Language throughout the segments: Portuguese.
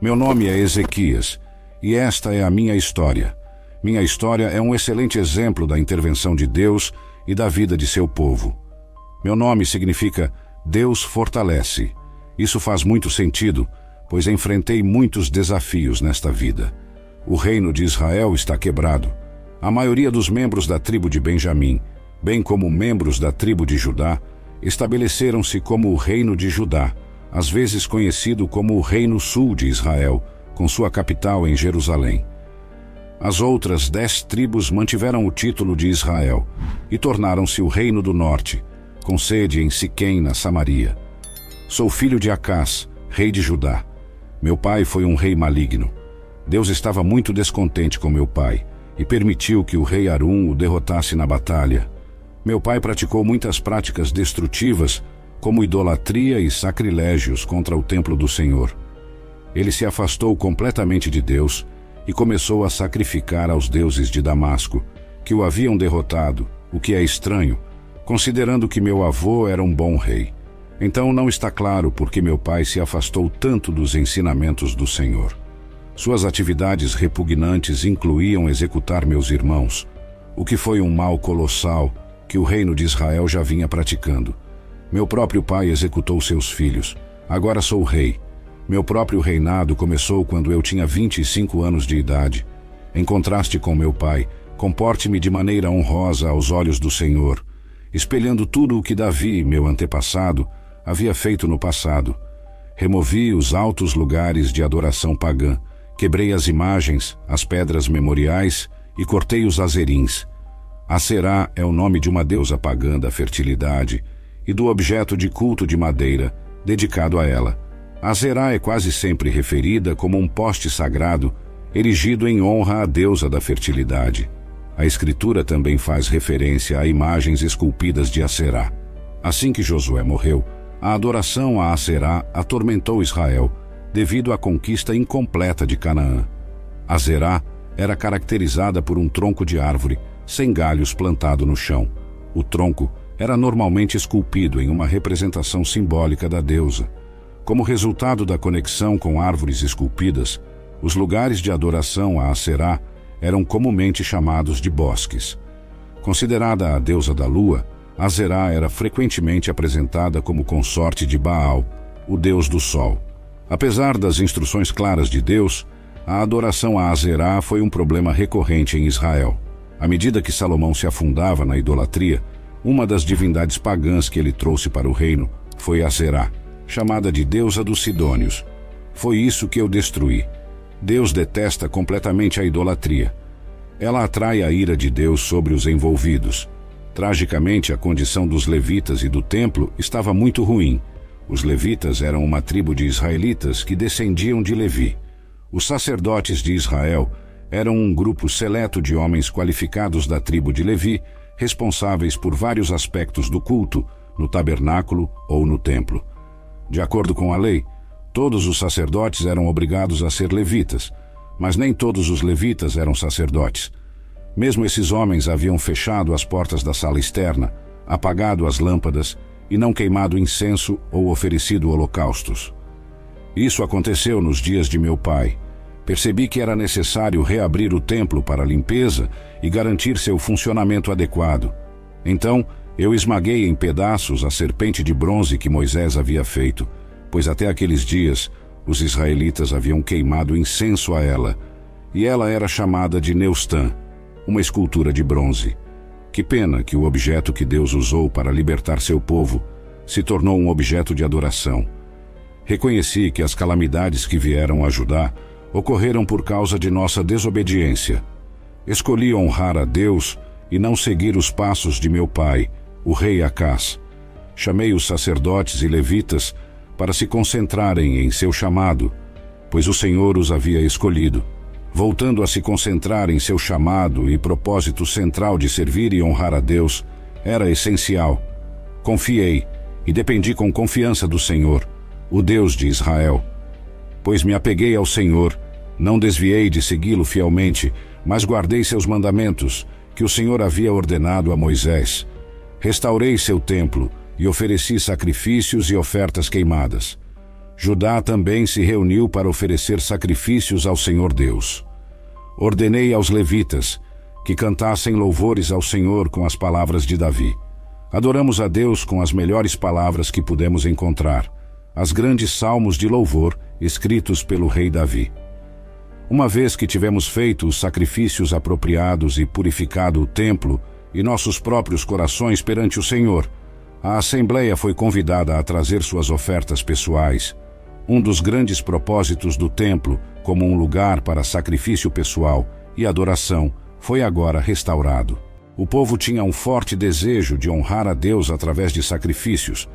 Meu nome é Ezequias e esta é a minha história. Minha história é um excelente exemplo da intervenção de Deus e da vida de seu povo. Meu nome significa Deus fortalece. Isso faz muito sentido, pois enfrentei muitos desafios nesta vida. O reino de Israel está quebrado. A maioria dos membros da tribo de Benjamim, bem como membros da tribo de Judá, estabeleceram-se como o reino de Judá às vezes conhecido como o Reino Sul de Israel, com sua capital em Jerusalém. As outras dez tribos mantiveram o título de Israel e tornaram-se o Reino do Norte, com sede em Siquém, na Samaria. Sou filho de Acás, rei de Judá. Meu pai foi um rei maligno. Deus estava muito descontente com meu pai e permitiu que o rei Arum o derrotasse na batalha. Meu pai praticou muitas práticas destrutivas como idolatria e sacrilégios contra o templo do Senhor. Ele se afastou completamente de Deus e começou a sacrificar aos deuses de Damasco, que o haviam derrotado, o que é estranho, considerando que meu avô era um bom rei. Então não está claro por que meu pai se afastou tanto dos ensinamentos do Senhor. Suas atividades repugnantes incluíam executar meus irmãos, o que foi um mal colossal que o reino de Israel já vinha praticando. Meu próprio pai executou seus filhos. Agora sou rei. Meu próprio reinado começou quando eu tinha 25 anos de idade. Em contraste com meu pai, comporte-me de maneira honrosa aos olhos do Senhor, espelhando tudo o que Davi, meu antepassado, havia feito no passado. Removi os altos lugares de adoração pagã, quebrei as imagens, as pedras memoriais e cortei os azerins. Aserá é o nome de uma deusa pagã da fertilidade, e do objeto de culto de madeira, dedicado a ela. A Zerá é quase sempre referida como um poste sagrado, erigido em honra à deusa da fertilidade. A escritura também faz referência a imagens esculpidas de Aserá. Assim que Josué morreu, a adoração a Aserá atormentou Israel, devido à conquista incompleta de Canaã. Azerá era caracterizada por um tronco de árvore, sem galhos plantado no chão. O tronco era normalmente esculpido em uma representação simbólica da deusa. Como resultado da conexão com árvores esculpidas, os lugares de adoração a Aserá eram comumente chamados de bosques. Considerada a deusa da lua, Azerá era frequentemente apresentada como consorte de Baal, o deus do sol. Apesar das instruções claras de Deus, a adoração a Azerá foi um problema recorrente em Israel. À medida que Salomão se afundava na idolatria, uma das divindades pagãs que ele trouxe para o reino foi Azerá, chamada de deusa dos Sidônios. Foi isso que eu destruí. Deus detesta completamente a idolatria. Ela atrai a ira de Deus sobre os envolvidos. Tragicamente, a condição dos levitas e do templo estava muito ruim. Os levitas eram uma tribo de israelitas que descendiam de Levi. Os sacerdotes de Israel eram um grupo seleto de homens qualificados da tribo de Levi responsáveis por vários aspectos do culto, no tabernáculo ou no templo. De acordo com a lei, todos os sacerdotes eram obrigados a ser levitas, mas nem todos os levitas eram sacerdotes. Mesmo esses homens haviam fechado as portas da sala externa, apagado as lâmpadas e não queimado incenso ou oferecido holocaustos. Isso aconteceu nos dias de meu pai, percebi que era necessário reabrir o templo para limpeza e garantir seu funcionamento adequado. Então, eu esmaguei em pedaços a serpente de bronze que Moisés havia feito, pois até aqueles dias os israelitas haviam queimado incenso a ela, e ela era chamada de Neustã, uma escultura de bronze. Que pena que o objeto que Deus usou para libertar seu povo se tornou um objeto de adoração. Reconheci que as calamidades que vieram ajudar ocorreram por causa de nossa desobediência. Escolhi honrar a Deus e não seguir os passos de meu pai, o rei Acás. Chamei os sacerdotes e levitas para se concentrarem em seu chamado, pois o Senhor os havia escolhido. Voltando a se concentrar em seu chamado e propósito central de servir e honrar a Deus, era essencial. Confiei e dependi com confiança do Senhor, o Deus de Israel pois me apeguei ao Senhor, não desviei de segui-lo fielmente, mas guardei seus mandamentos, que o Senhor havia ordenado a Moisés. Restaurei seu templo e ofereci sacrifícios e ofertas queimadas. Judá também se reuniu para oferecer sacrifícios ao Senhor Deus. Ordenei aos levitas que cantassem louvores ao Senhor com as palavras de Davi. Adoramos a Deus com as melhores palavras que pudemos encontrar, as grandes salmos de louvor escritos pelo rei Davi. Uma vez que tivemos feito os sacrifícios apropriados e purificado o templo e nossos próprios corações perante o Senhor, a Assembleia foi convidada a trazer suas ofertas pessoais, um dos grandes propósitos do templo, como um lugar para sacrifício pessoal e adoração, foi agora restaurado. O povo tinha um forte desejo de honrar a Deus através de sacrifícios,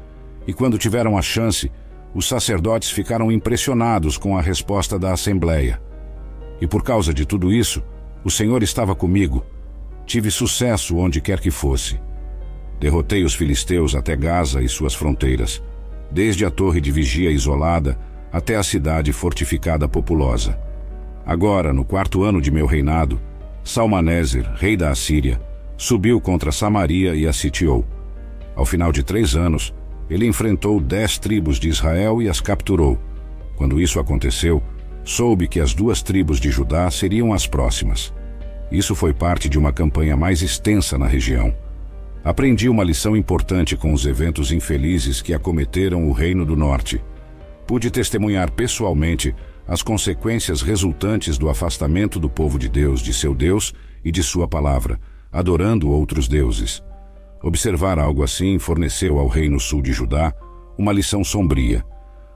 e quando tiveram a chance, os sacerdotes ficaram impressionados com a resposta da Assembleia. E por causa de tudo isso, o Senhor estava comigo. Tive sucesso onde quer que fosse. Derrotei os filisteus até Gaza e suas fronteiras desde a torre de vigia isolada até a cidade fortificada populosa. Agora, no quarto ano de meu reinado, Salmaneser, rei da Assíria, subiu contra Samaria e a sitiou. Ao final de três anos, ele enfrentou dez tribos de Israel e as capturou. Quando isso aconteceu, soube que as duas tribos de Judá seriam as próximas. Isso foi parte de uma campanha mais extensa na região. Aprendi uma lição importante com os eventos infelizes que acometeram o Reino do Norte. Pude testemunhar pessoalmente as consequências resultantes do afastamento do povo de Deus de seu Deus e de sua palavra, adorando outros deuses. Observar algo assim forneceu ao Reino Sul de Judá uma lição sombria.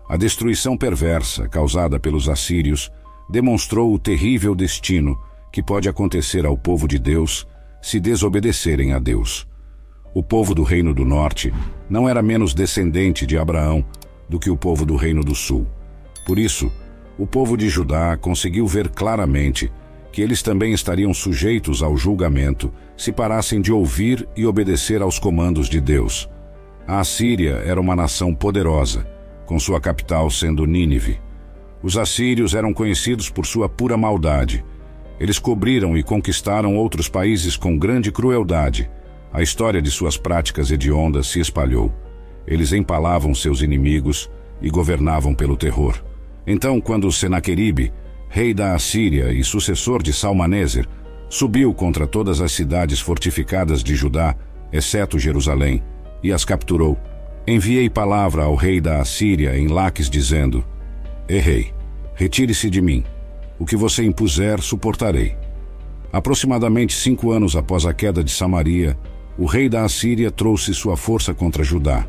A destruição perversa causada pelos assírios demonstrou o terrível destino que pode acontecer ao povo de Deus se desobedecerem a Deus. O povo do Reino do Norte não era menos descendente de Abraão do que o povo do Reino do Sul. Por isso, o povo de Judá conseguiu ver claramente que eles também estariam sujeitos ao julgamento se parassem de ouvir e obedecer aos comandos de Deus. A Assíria era uma nação poderosa, com sua capital sendo Nínive. Os assírios eram conhecidos por sua pura maldade. Eles cobriram e conquistaram outros países com grande crueldade a história de suas práticas hediondas se espalhou. Eles empalavam seus inimigos e governavam pelo terror. Então, quando Senaqueribe, rei da Assíria e sucessor de Salmaneser, subiu contra todas as cidades fortificadas de Judá, exceto Jerusalém, e as capturou, enviei palavra ao rei da Assíria em Laques, dizendo: Errei, retire-se de mim. O que você impuser, suportarei. Aproximadamente cinco anos após a queda de Samaria, o rei da Assíria trouxe sua força contra Judá.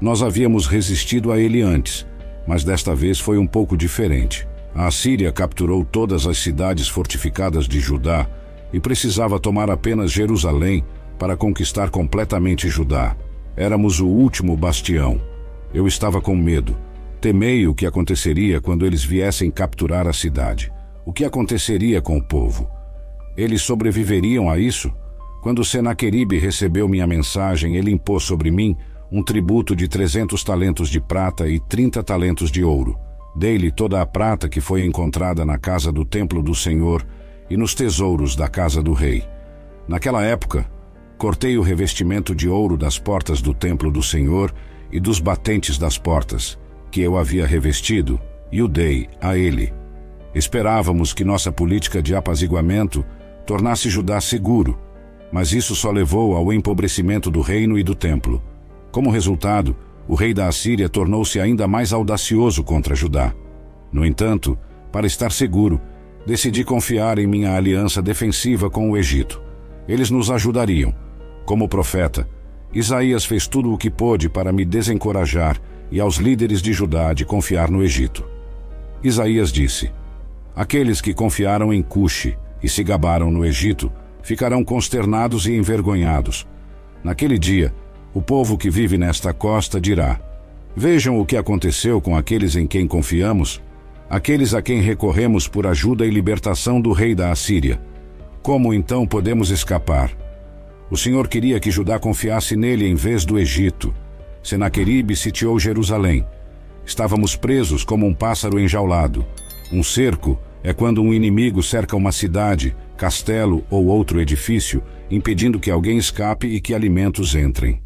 Nós havíamos resistido a ele antes, mas desta vez foi um pouco diferente. A Assíria capturou todas as cidades fortificadas de Judá e precisava tomar apenas Jerusalém para conquistar completamente Judá. Éramos o último bastião. Eu estava com medo. Temei o que aconteceria quando eles viessem capturar a cidade. O que aconteceria com o povo? Eles sobreviveriam a isso? Quando Senaqueribe recebeu minha mensagem, ele impôs sobre mim um tributo de trezentos talentos de prata e trinta talentos de ouro. Dei-lhe toda a prata que foi encontrada na casa do templo do Senhor e nos tesouros da casa do rei. Naquela época, cortei o revestimento de ouro das portas do templo do Senhor e dos batentes das portas, que eu havia revestido, e o dei a ele. Esperávamos que nossa política de apaziguamento tornasse Judá seguro, mas isso só levou ao empobrecimento do reino e do templo. Como resultado, o rei da Assíria tornou-se ainda mais audacioso contra Judá. No entanto, para estar seguro, decidi confiar em minha aliança defensiva com o Egito. Eles nos ajudariam. Como profeta, Isaías fez tudo o que pôde para me desencorajar e aos líderes de Judá de confiar no Egito. Isaías disse: Aqueles que confiaram em Cuxi e se gabaram no Egito ficarão consternados e envergonhados. Naquele dia, o povo que vive nesta costa dirá: Vejam o que aconteceu com aqueles em quem confiamos, aqueles a quem recorremos por ajuda e libertação do rei da Assíria. Como então podemos escapar? O Senhor queria que Judá confiasse nele em vez do Egito. Senaqueribe sitiou Jerusalém. Estávamos presos como um pássaro enjaulado. Um cerco é quando um inimigo cerca uma cidade, castelo ou outro edifício, impedindo que alguém escape e que alimentos entrem.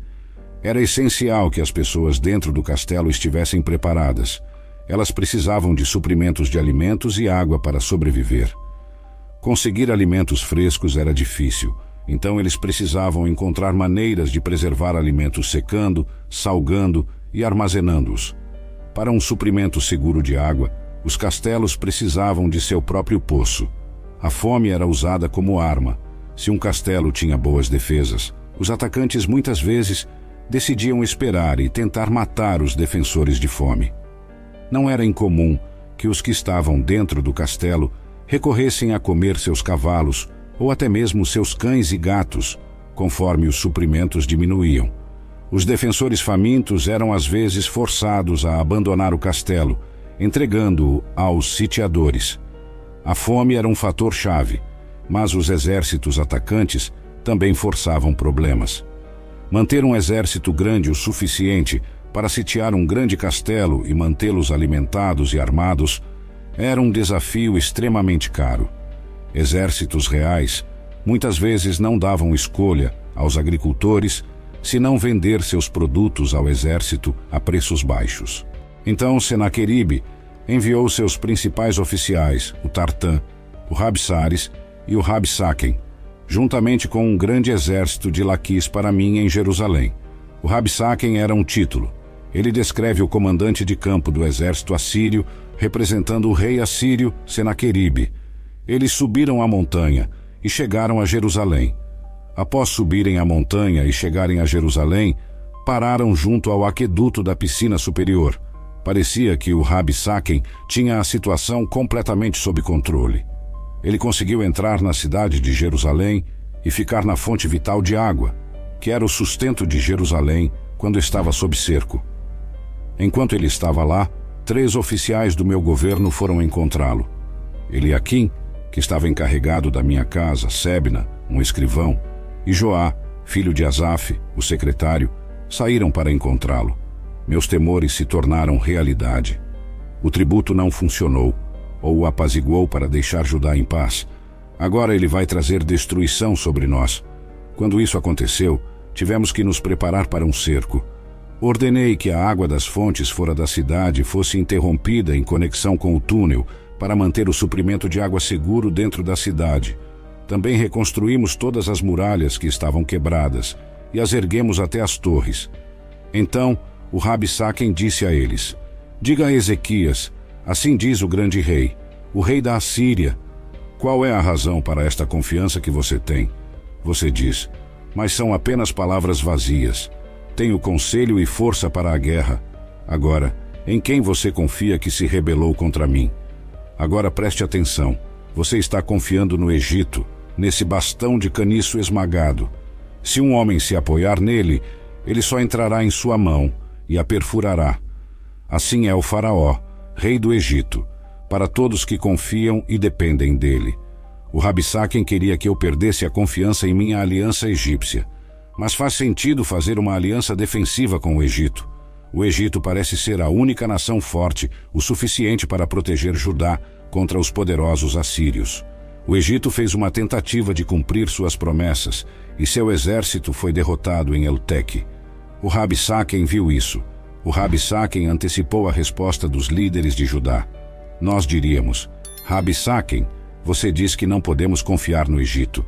Era essencial que as pessoas dentro do castelo estivessem preparadas. Elas precisavam de suprimentos de alimentos e água para sobreviver. Conseguir alimentos frescos era difícil, então eles precisavam encontrar maneiras de preservar alimentos secando, salgando e armazenando-os. Para um suprimento seguro de água, os castelos precisavam de seu próprio poço. A fome era usada como arma. Se um castelo tinha boas defesas, os atacantes muitas vezes decidiam esperar e tentar matar os defensores de fome. Não era incomum que os que estavam dentro do castelo recorressem a comer seus cavalos ou até mesmo seus cães e gatos, conforme os suprimentos diminuíam. Os defensores famintos eram às vezes forçados a abandonar o castelo, entregando-o aos sitiadores. A fome era um fator chave, mas os exércitos atacantes também forçavam problemas. Manter um exército grande o suficiente para sitiar um grande castelo e mantê-los alimentados e armados era um desafio extremamente caro. Exércitos reais muitas vezes não davam escolha aos agricultores se não vender seus produtos ao exército a preços baixos. Então Senaqueribe enviou seus principais oficiais, o Tartã, o Rabsares e o Rabsaken, juntamente com um grande exército de laquis para mim em Jerusalém. O Rabsaken era um título. Ele descreve o comandante de campo do exército assírio, representando o rei assírio Senaqueribe. Eles subiram a montanha e chegaram a Jerusalém. Após subirem a montanha e chegarem a Jerusalém, pararam junto ao aqueduto da piscina superior. Parecia que o Rabi Saken tinha a situação completamente sob controle. Ele conseguiu entrar na cidade de Jerusalém e ficar na fonte vital de água, que era o sustento de Jerusalém quando estava sob cerco. Enquanto ele estava lá, três oficiais do meu governo foram encontrá-lo. Eliakim, que estava encarregado da minha casa, Sebna, um escrivão, e Joá, filho de Asaf, o secretário, saíram para encontrá-lo. Meus temores se tornaram realidade. O tributo não funcionou, ou o apaziguou para deixar Judá em paz. Agora ele vai trazer destruição sobre nós. Quando isso aconteceu, tivemos que nos preparar para um cerco. Ordenei que a água das fontes fora da cidade fosse interrompida em conexão com o túnel para manter o suprimento de água seguro dentro da cidade também reconstruímos todas as muralhas que estavam quebradas e as erguemos até as torres. Então o Rabi Saquem disse a eles: Diga a Ezequias, assim diz o grande rei, o rei da Assíria, qual é a razão para esta confiança que você tem? Você diz, mas são apenas palavras vazias. Tenho conselho e força para a guerra. Agora, em quem você confia que se rebelou contra mim? Agora preste atenção. Você está confiando no Egito, nesse bastão de caniço esmagado. Se um homem se apoiar nele, ele só entrará em sua mão e a perfurará. Assim é o Faraó, rei do Egito, para todos que confiam e dependem dele. O Rabissaquem queria que eu perdesse a confiança em minha aliança egípcia. Mas faz sentido fazer uma aliança defensiva com o Egito. O Egito parece ser a única nação forte o suficiente para proteger Judá contra os poderosos assírios. O Egito fez uma tentativa de cumprir suas promessas e seu exército foi derrotado em Elteque. O Rabi Saken viu isso. O Rabi Saken antecipou a resposta dos líderes de Judá. Nós diríamos: Rabi Saken, você diz que não podemos confiar no Egito.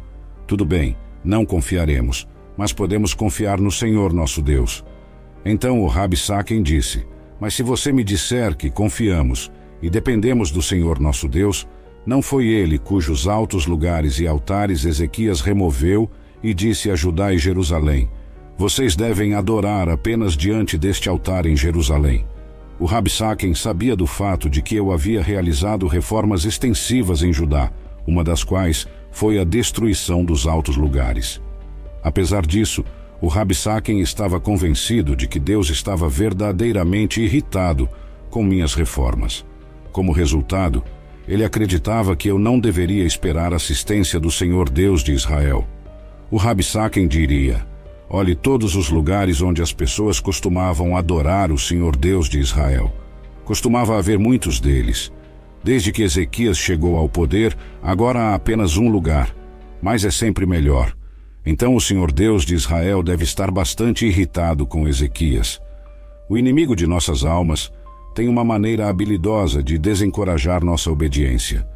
Tudo bem, não confiaremos, mas podemos confiar no Senhor nosso Deus. Então o Rabi Saken disse: Mas se você me disser que confiamos e dependemos do Senhor nosso Deus, não foi ele cujos altos lugares e altares Ezequias removeu e disse a Judá e Jerusalém: Vocês devem adorar apenas diante deste altar em Jerusalém. O Rabsaken sabia do fato de que eu havia realizado reformas extensivas em Judá, uma das quais foi a destruição dos altos lugares. Apesar disso, o Rabsaken estava convencido de que Deus estava verdadeiramente irritado com minhas reformas. Como resultado, ele acreditava que eu não deveria esperar assistência do Senhor Deus de Israel. O Rabsaken diria: Olhe todos os lugares onde as pessoas costumavam adorar o Senhor Deus de Israel. Costumava haver muitos deles. Desde que Ezequias chegou ao poder, agora há apenas um lugar, mas é sempre melhor. Então o Senhor Deus de Israel deve estar bastante irritado com Ezequias. O inimigo de nossas almas tem uma maneira habilidosa de desencorajar nossa obediência.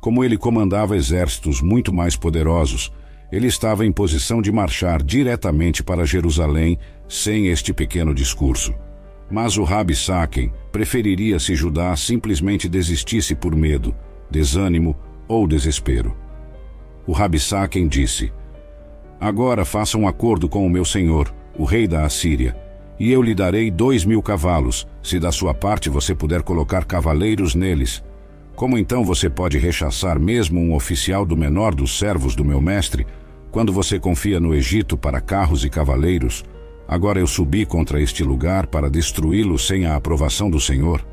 Como ele comandava exércitos muito mais poderosos, ele estava em posição de marchar diretamente para Jerusalém sem este pequeno discurso. Mas o Rabi Saken preferiria se Judá simplesmente desistisse por medo, desânimo ou desespero. O Rabi Saken disse: Agora faça um acordo com o meu senhor, o rei da Assíria, e eu lhe darei dois mil cavalos, se da sua parte você puder colocar cavaleiros neles. Como então você pode rechaçar mesmo um oficial do menor dos servos do meu mestre, quando você confia no Egito para carros e cavaleiros? Agora eu subi contra este lugar para destruí-lo sem a aprovação do Senhor.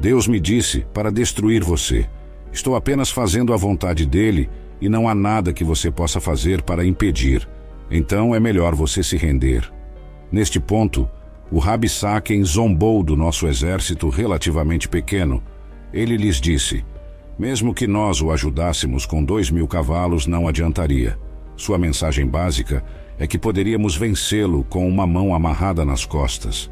Deus me disse para destruir você. Estou apenas fazendo a vontade dele e não há nada que você possa fazer para impedir. Então é melhor você se render. Neste ponto, o Rabi Saken zombou do nosso exército relativamente pequeno. Ele lhes disse: Mesmo que nós o ajudássemos com dois mil cavalos, não adiantaria. Sua mensagem básica é que poderíamos vencê-lo com uma mão amarrada nas costas.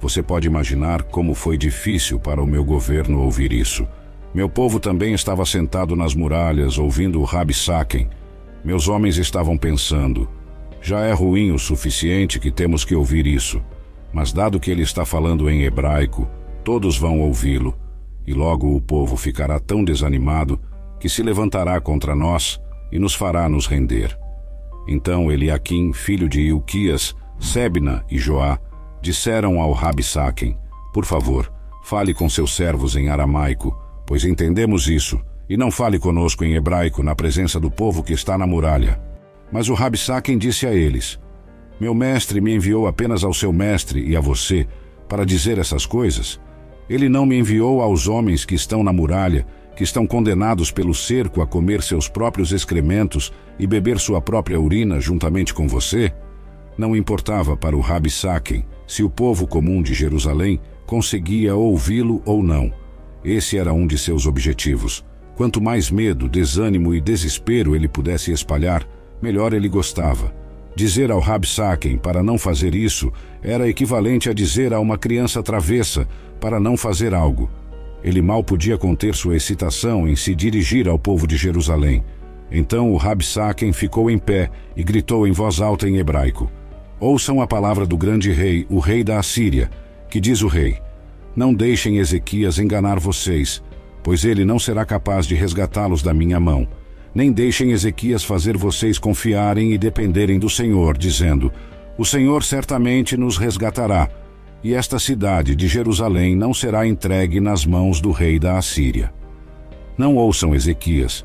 Você pode imaginar como foi difícil para o meu governo ouvir isso. Meu povo também estava sentado nas muralhas, ouvindo o Rabi Saken. Meus homens estavam pensando: já é ruim o suficiente que temos que ouvir isso. Mas, dado que ele está falando em hebraico, todos vão ouvi-lo, e logo o povo ficará tão desanimado que se levantará contra nós e nos fará nos render. Então Eliaquim, filho de Ilquias, Sebna e Joá, disseram ao Rabi Saken, por favor, fale com seus servos em aramaico, pois entendemos isso, e não fale conosco em hebraico na presença do povo que está na muralha. Mas o Rabi Saken disse a eles, meu mestre me enviou apenas ao seu mestre e a você para dizer essas coisas. Ele não me enviou aos homens que estão na muralha que estão condenados pelo cerco a comer seus próprios excrementos e beber sua própria urina juntamente com você? Não importava para o Rabi Saken se o povo comum de Jerusalém conseguia ouvi-lo ou não. Esse era um de seus objetivos. Quanto mais medo, desânimo e desespero ele pudesse espalhar, melhor ele gostava. Dizer ao Rabi Saken para não fazer isso era equivalente a dizer a uma criança travessa para não fazer algo. Ele mal podia conter sua excitação em se dirigir ao povo de Jerusalém. Então o Rabsaken ficou em pé e gritou em voz alta em hebraico: Ouçam a palavra do grande rei, o rei da Assíria, que diz o rei: Não deixem Ezequias enganar vocês, pois ele não será capaz de resgatá-los da minha mão. Nem deixem Ezequias fazer vocês confiarem e dependerem do Senhor, dizendo: O Senhor certamente nos resgatará e esta cidade de Jerusalém não será entregue nas mãos do rei da Assíria. Não ouçam Ezequias,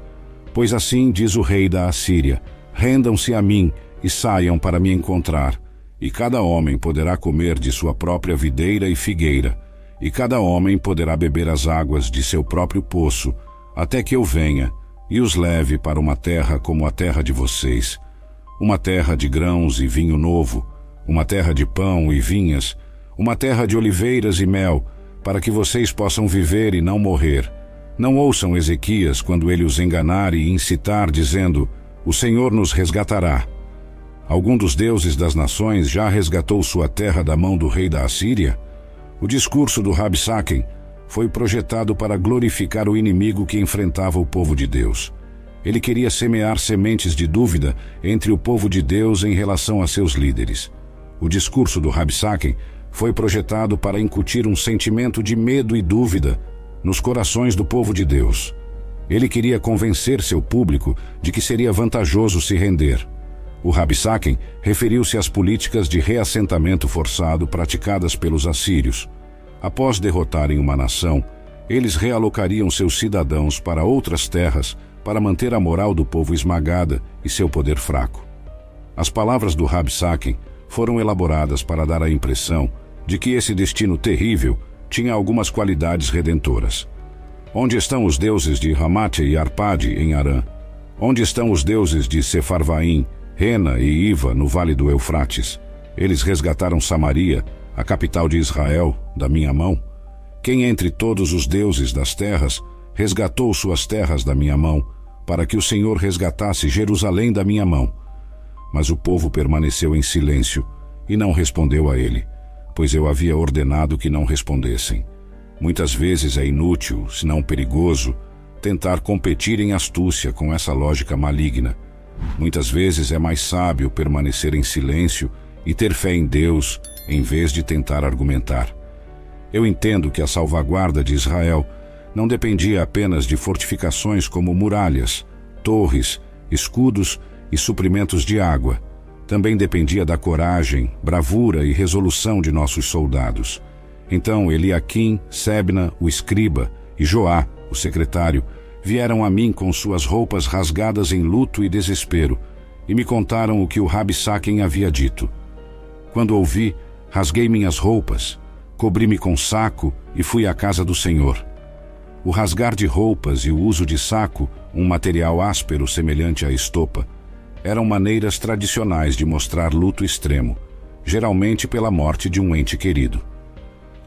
pois assim diz o rei da Assíria: rendam-se a mim e saiam para me encontrar, e cada homem poderá comer de sua própria videira e figueira, e cada homem poderá beber as águas de seu próprio poço, até que eu venha e os leve para uma terra como a terra de vocês, uma terra de grãos e vinho novo, uma terra de pão e vinhas, uma terra de oliveiras e mel, para que vocês possam viver e não morrer. Não ouçam Ezequias quando ele os enganar e incitar, dizendo: O Senhor nos resgatará. Algum dos deuses das nações já resgatou sua terra da mão do rei da Assíria? O discurso do Rabsaken foi projetado para glorificar o inimigo que enfrentava o povo de Deus. Ele queria semear sementes de dúvida entre o povo de Deus em relação a seus líderes. O discurso do Rabsaken foi projetado para incutir um sentimento de medo e dúvida nos corações do povo de Deus. Ele queria convencer seu público de que seria vantajoso se render. O Rabsaken referiu-se às políticas de reassentamento forçado praticadas pelos assírios. Após derrotarem uma nação, eles realocariam seus cidadãos para outras terras para manter a moral do povo esmagada e seu poder fraco. As palavras do Rabsaken foram elaboradas para dar a impressão de que esse destino terrível tinha algumas qualidades redentoras. Onde estão os deuses de Ramate e Arpade em Arã? Onde estão os deuses de Sefarvaim, Rena e Iva no vale do Eufrates? Eles resgataram Samaria, a capital de Israel, da minha mão? Quem entre todos os deuses das terras resgatou suas terras da minha mão, para que o Senhor resgatasse Jerusalém da minha mão? Mas o povo permaneceu em silêncio e não respondeu a ele pois eu havia ordenado que não respondessem. Muitas vezes é inútil, se não perigoso, tentar competir em astúcia com essa lógica maligna. Muitas vezes é mais sábio permanecer em silêncio e ter fé em Deus em vez de tentar argumentar. Eu entendo que a salvaguarda de Israel não dependia apenas de fortificações como muralhas, torres, escudos e suprimentos de água. Também dependia da coragem, bravura e resolução de nossos soldados. Então Eliakim, Sebna, o escriba, e Joá, o secretário, vieram a mim com suas roupas rasgadas em luto e desespero, e me contaram o que o Rabi Saquem havia dito. Quando ouvi, rasguei minhas roupas, cobri-me com saco e fui à casa do Senhor. O rasgar de roupas e o uso de saco, um material áspero semelhante à estopa, eram maneiras tradicionais de mostrar luto extremo, geralmente pela morte de um ente querido.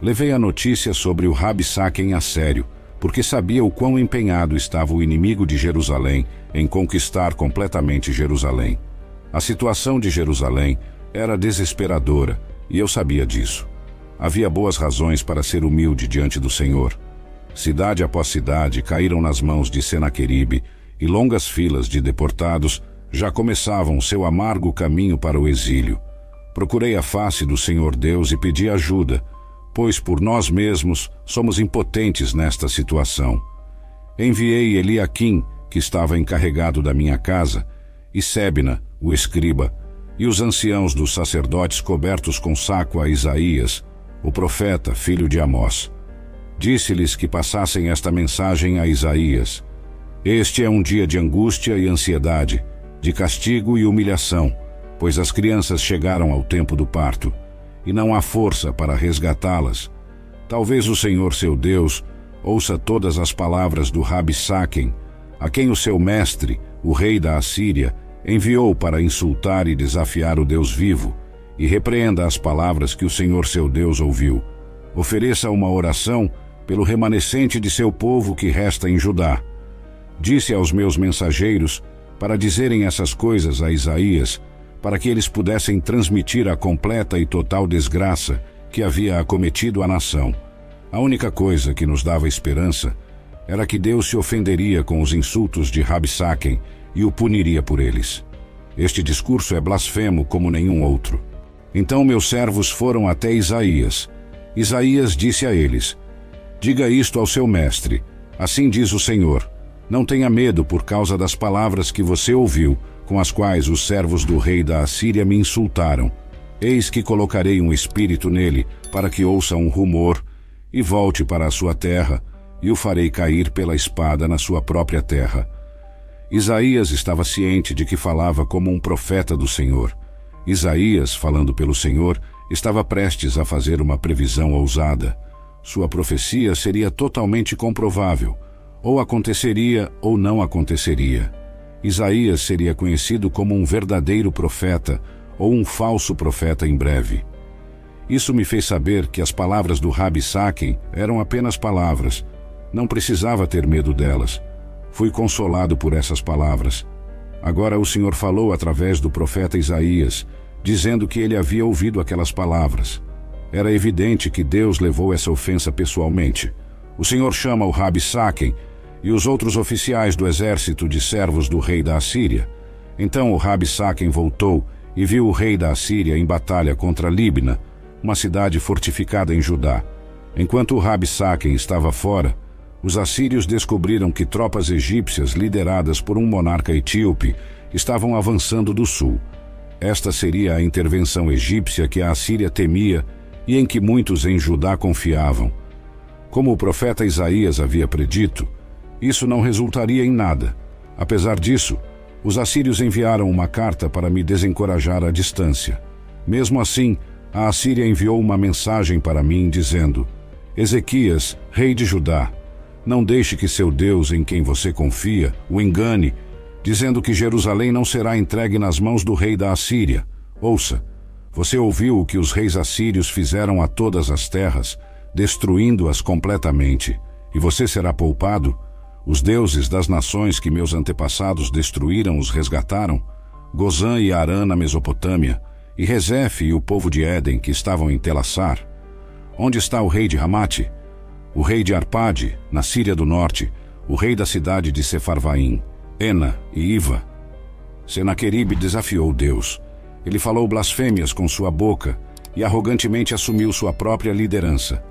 Levei a notícia sobre o Rabi Saquem a sério, porque sabia o quão empenhado estava o inimigo de Jerusalém em conquistar completamente Jerusalém. A situação de Jerusalém era desesperadora e eu sabia disso. Havia boas razões para ser humilde diante do Senhor. Cidade após cidade caíram nas mãos de Senaqueribe e longas filas de deportados já começavam seu amargo caminho para o exílio. Procurei a face do Senhor Deus e pedi ajuda, pois por nós mesmos somos impotentes nesta situação. Enviei Eliakim, que estava encarregado da minha casa, e Sebna, o escriba, e os anciãos dos sacerdotes cobertos com saco a Isaías, o profeta, filho de Amós. Disse-lhes que passassem esta mensagem a Isaías. Este é um dia de angústia e ansiedade, de castigo e humilhação, pois as crianças chegaram ao tempo do parto e não há força para resgatá-las. Talvez o Senhor seu Deus ouça todas as palavras do Rabi Saquem, a quem o seu mestre, o rei da Assíria, enviou para insultar e desafiar o Deus vivo, e repreenda as palavras que o Senhor seu Deus ouviu. Ofereça uma oração pelo remanescente de seu povo que resta em Judá. Disse aos meus mensageiros para dizerem essas coisas a Isaías, para que eles pudessem transmitir a completa e total desgraça que havia acometido a nação. A única coisa que nos dava esperança era que Deus se ofenderia com os insultos de Rabsaken e o puniria por eles. Este discurso é blasfemo como nenhum outro. Então meus servos foram até Isaías. Isaías disse a eles: Diga isto ao seu mestre. Assim diz o Senhor: Não tenha medo por causa das palavras que você ouviu com as quais os servos do rei da Assíria me insultaram. Eis que colocarei um espírito nele, para que ouça um rumor, e volte para a sua terra, e o farei cair pela espada na sua própria terra. Isaías estava ciente de que falava como um profeta do Senhor. Isaías, falando pelo Senhor, estava prestes a fazer uma previsão ousada. Sua profecia seria totalmente comprovável. Ou aconteceria ou não aconteceria. Isaías seria conhecido como um verdadeiro profeta ou um falso profeta em breve. Isso me fez saber que as palavras do Rabi Saken eram apenas palavras. Não precisava ter medo delas. Fui consolado por essas palavras. Agora o Senhor falou através do profeta Isaías, dizendo que ele havia ouvido aquelas palavras. Era evidente que Deus levou essa ofensa pessoalmente. O Senhor chama o Rabi Saken e os outros oficiais do exército de servos do rei da Assíria. Então o Rabi Saken voltou e viu o rei da Assíria em batalha contra Libna, uma cidade fortificada em Judá. Enquanto o Rabi Saken estava fora, os assírios descobriram que tropas egípcias lideradas por um monarca etíope estavam avançando do sul. Esta seria a intervenção egípcia que a Assíria temia e em que muitos em Judá confiavam. Como o profeta Isaías havia predito, isso não resultaria em nada. Apesar disso, os assírios enviaram uma carta para me desencorajar à distância. Mesmo assim, a Assíria enviou uma mensagem para mim dizendo: Ezequias, rei de Judá, não deixe que seu Deus, em quem você confia, o engane, dizendo que Jerusalém não será entregue nas mãos do rei da Assíria. Ouça, você ouviu o que os reis assírios fizeram a todas as terras, destruindo-as completamente, e você será poupado? Os deuses das nações que meus antepassados destruíram os resgataram, Gozã e Arã na Mesopotâmia, e Rezefe e o povo de Éden que estavam em Telassar. Onde está o rei de Ramate? o rei de Arpade, na Síria do Norte, o rei da cidade de Sefarvaim, Ena e Iva. Senaqueribe desafiou Deus. Ele falou blasfêmias com sua boca e arrogantemente assumiu sua própria liderança.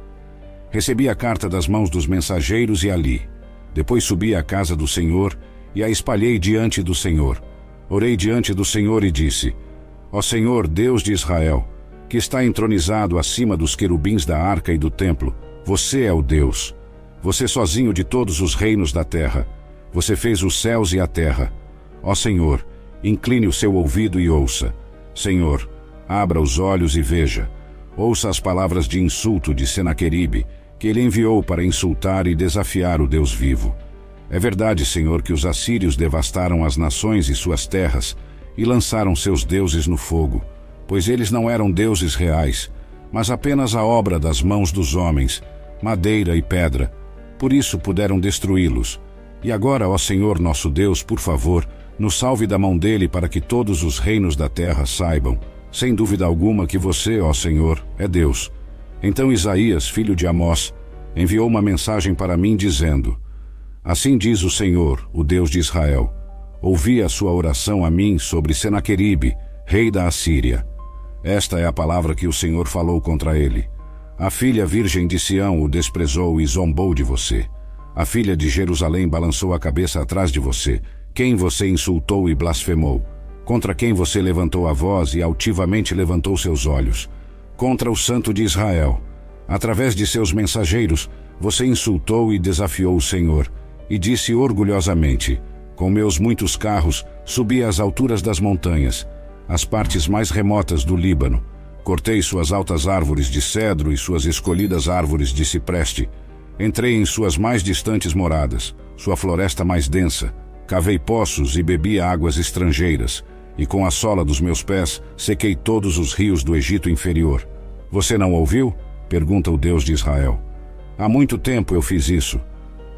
Recebi a carta das mãos dos mensageiros e ali. Depois subi à casa do Senhor e a espalhei diante do Senhor. Orei diante do Senhor e disse: Ó Senhor, Deus de Israel, que está entronizado acima dos querubins da arca e do templo, você é o Deus. Você sozinho de todos os reinos da terra. Você fez os céus e a terra. Ó Senhor, incline o seu ouvido e ouça. Senhor, abra os olhos e veja. Ouça as palavras de insulto de Senaqueribe, que ele enviou para insultar e desafiar o Deus vivo. É verdade, Senhor, que os assírios devastaram as nações e suas terras e lançaram seus deuses no fogo, pois eles não eram deuses reais, mas apenas a obra das mãos dos homens, madeira e pedra. Por isso puderam destruí-los. E agora, ó Senhor nosso Deus, por favor, nos salve da mão dele para que todos os reinos da terra saibam, sem dúvida alguma, que você, ó Senhor, é Deus. Então Isaías, filho de Amós, enviou uma mensagem para mim dizendo: Assim diz o Senhor, o Deus de Israel: Ouvi a sua oração a mim sobre Senaqueribe, rei da Assíria. Esta é a palavra que o Senhor falou contra ele. A filha virgem de Sião o desprezou e zombou de você. A filha de Jerusalém balançou a cabeça atrás de você. Quem você insultou e blasfemou? Contra quem você levantou a voz e altivamente levantou seus olhos? Contra o Santo de Israel. Através de seus mensageiros, você insultou e desafiou o Senhor, e disse orgulhosamente: Com meus muitos carros, subi às alturas das montanhas as partes mais remotas do Líbano. Cortei suas altas árvores de cedro e suas escolhidas árvores de cipreste. Entrei em suas mais distantes moradas, sua floresta mais densa. Cavei poços e bebi águas estrangeiras, e com a sola dos meus pés sequei todos os rios do Egito inferior. Você não ouviu? Pergunta o Deus de Israel. Há muito tempo eu fiz isso.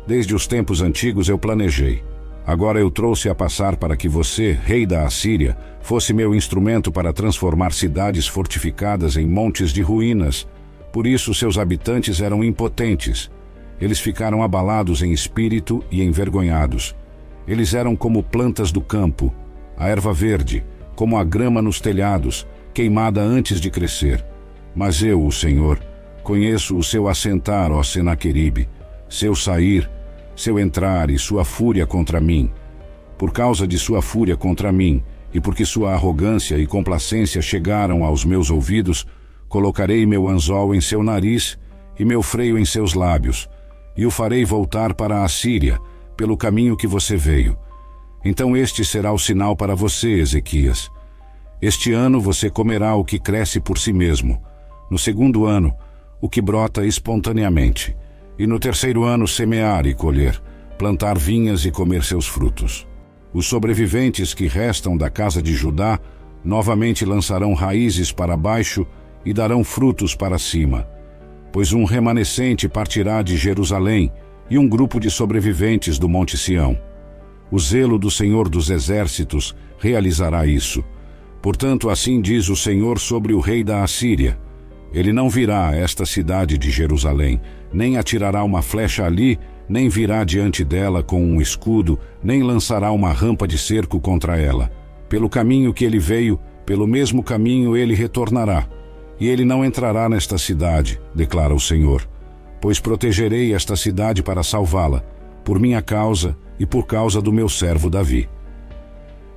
Desde os tempos antigos eu planejei. Agora eu trouxe a passar para que você, rei da Assíria, fosse meu instrumento para transformar cidades fortificadas em montes de ruínas. Por isso seus habitantes eram impotentes. Eles ficaram abalados em espírito e envergonhados. Eles eram como plantas do campo, a erva verde, como a grama nos telhados, queimada antes de crescer. Mas eu, o Senhor, conheço o seu assentar, ó Senaqueribe, seu sair, seu entrar e sua fúria contra mim. Por causa de sua fúria contra mim, e porque sua arrogância e complacência chegaram aos meus ouvidos, colocarei meu anzol em seu nariz e meu freio em seus lábios, e o farei voltar para a Síria, pelo caminho que você veio. Então este será o sinal para você, Ezequias. Este ano você comerá o que cresce por si mesmo. No segundo ano, o que brota espontaneamente e no terceiro ano semear e colher, plantar vinhas e comer seus frutos. Os sobreviventes que restam da casa de Judá novamente lançarão raízes para baixo e darão frutos para cima, pois um remanescente partirá de Jerusalém e um grupo de sobreviventes do Monte Sião. O zelo do Senhor dos Exércitos realizará isso. Portanto, assim diz o Senhor sobre o rei da Assíria: Ele não virá a esta cidade de Jerusalém, nem atirará uma flecha ali, nem virá diante dela com um escudo, nem lançará uma rampa de cerco contra ela. Pelo caminho que ele veio, pelo mesmo caminho ele retornará. E ele não entrará nesta cidade, declara o Senhor, pois protegerei esta cidade para salvá-la, por minha causa e por causa do meu servo Davi.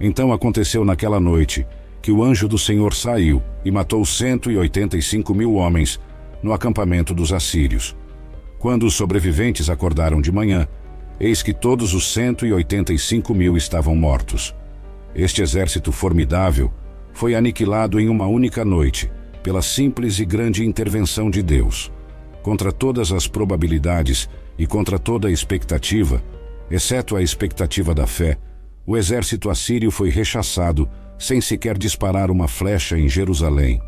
Então aconteceu naquela noite que o anjo do Senhor saiu e matou cento e oitenta e cinco mil homens no acampamento dos assírios. Quando os sobreviventes acordaram de manhã, eis que todos os 185 mil estavam mortos. Este exército formidável foi aniquilado em uma única noite, pela simples e grande intervenção de Deus. Contra todas as probabilidades e contra toda a expectativa, exceto a expectativa da fé, o exército assírio foi rechaçado sem sequer disparar uma flecha em Jerusalém.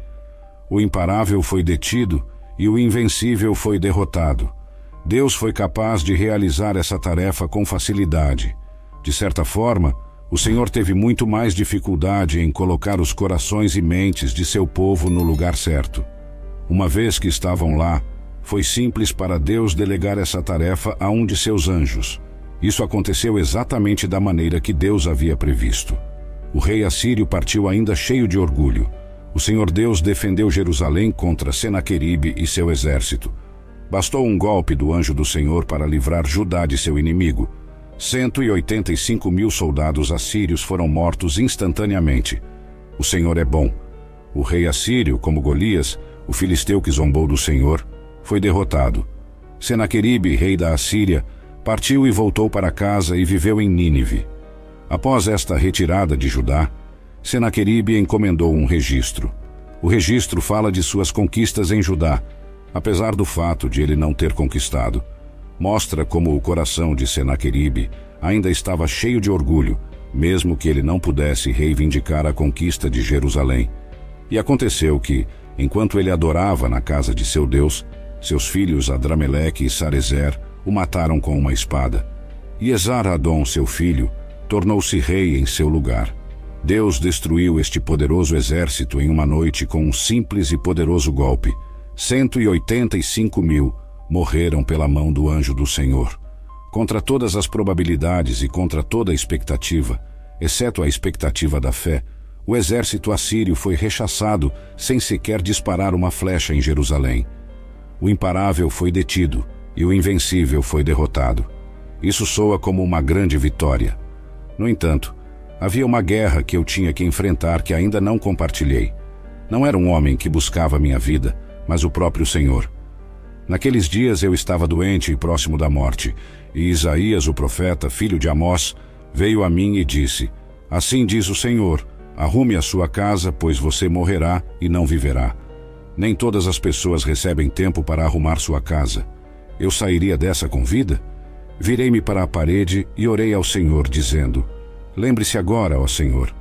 O imparável foi detido e o invencível foi derrotado. Deus foi capaz de realizar essa tarefa com facilidade. De certa forma, o Senhor teve muito mais dificuldade em colocar os corações e mentes de seu povo no lugar certo. Uma vez que estavam lá, Foi simples para Deus delegar essa tarefa a um de seus anjos. Isso aconteceu exatamente da maneira que Deus havia previsto. O rei assírio partiu ainda cheio de orgulho. O Senhor Deus defendeu Jerusalém contra Senaqueribe e seu exército. Bastou um golpe do anjo do Senhor para livrar Judá de seu inimigo. 185 mil soldados assírios foram mortos instantaneamente. O Senhor é bom. O rei assírio, como Golias, o filisteu que zombou do Senhor, foi derrotado. Senaqueribe, rei da Assíria, partiu e voltou para casa e viveu em Nínive. Após esta retirada de Judá, Senaqueribe encomendou um registro. O registro fala de suas conquistas em Judá, apesar do fato de ele não ter conquistado. Mostra como o coração de Senaqueribe ainda estava cheio de orgulho, mesmo que ele não pudesse reivindicar a conquista de Jerusalém. E aconteceu que, enquanto ele adorava na casa de seu Deus, seus filhos Adrameleque e Sarezer o mataram com uma espada. E Esar-Adon, seu filho, tornou-se rei em seu lugar. Deus destruiu este poderoso exército em uma noite com um simples e poderoso golpe. 185 mil morreram pela mão do anjo do Senhor. Contra todas as probabilidades e contra toda a expectativa, exceto a expectativa da fé, o exército assírio foi rechaçado sem sequer disparar uma flecha em Jerusalém. O imparável foi detido e o invencível foi derrotado. Isso soa como uma grande vitória. No entanto, Havia uma guerra que eu tinha que enfrentar que ainda não compartilhei. Não era um homem que buscava minha vida, mas o próprio Senhor. Naqueles dias eu estava doente e próximo da morte, e Isaías, o profeta, filho de Amós, veio a mim e disse: Assim diz o Senhor: Arrume a sua casa, pois você morrerá e não viverá. Nem todas as pessoas recebem tempo para arrumar sua casa. Eu sairia dessa com vida? Virei-me para a parede e orei ao Senhor, dizendo: Lembre-se agora, ó Senhor.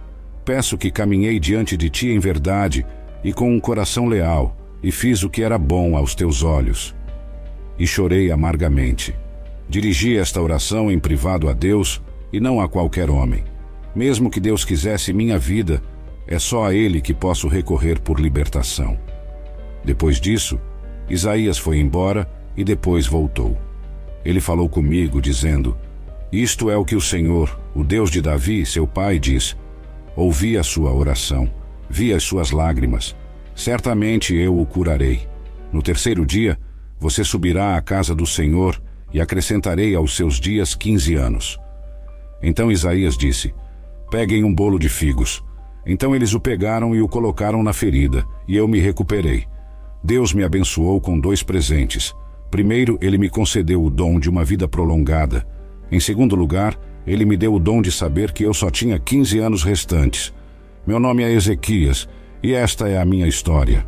Peço que caminhei diante de ti em verdade e com um coração leal, e fiz o que era bom aos teus olhos. E chorei amargamente. Dirigi esta oração em privado a Deus e não a qualquer homem. Mesmo que Deus quisesse minha vida, é só a Ele que posso recorrer por libertação. Depois disso, Isaías foi embora e depois voltou. Ele falou comigo, dizendo: isto é o que o Senhor, o Deus de Davi, seu pai, diz: Ouvi a sua oração, vi as suas lágrimas. Certamente eu o curarei. No terceiro dia, você subirá à casa do Senhor e acrescentarei aos seus dias quinze anos. Então Isaías disse: Peguem um bolo de figos. Então eles o pegaram e o colocaram na ferida, e eu me recuperei. Deus me abençoou com dois presentes. Primeiro, ele me concedeu o dom de uma vida prolongada. Em segundo lugar, ele me deu o dom de saber que eu só tinha 15 anos restantes. Meu nome é Ezequias e esta é a minha história.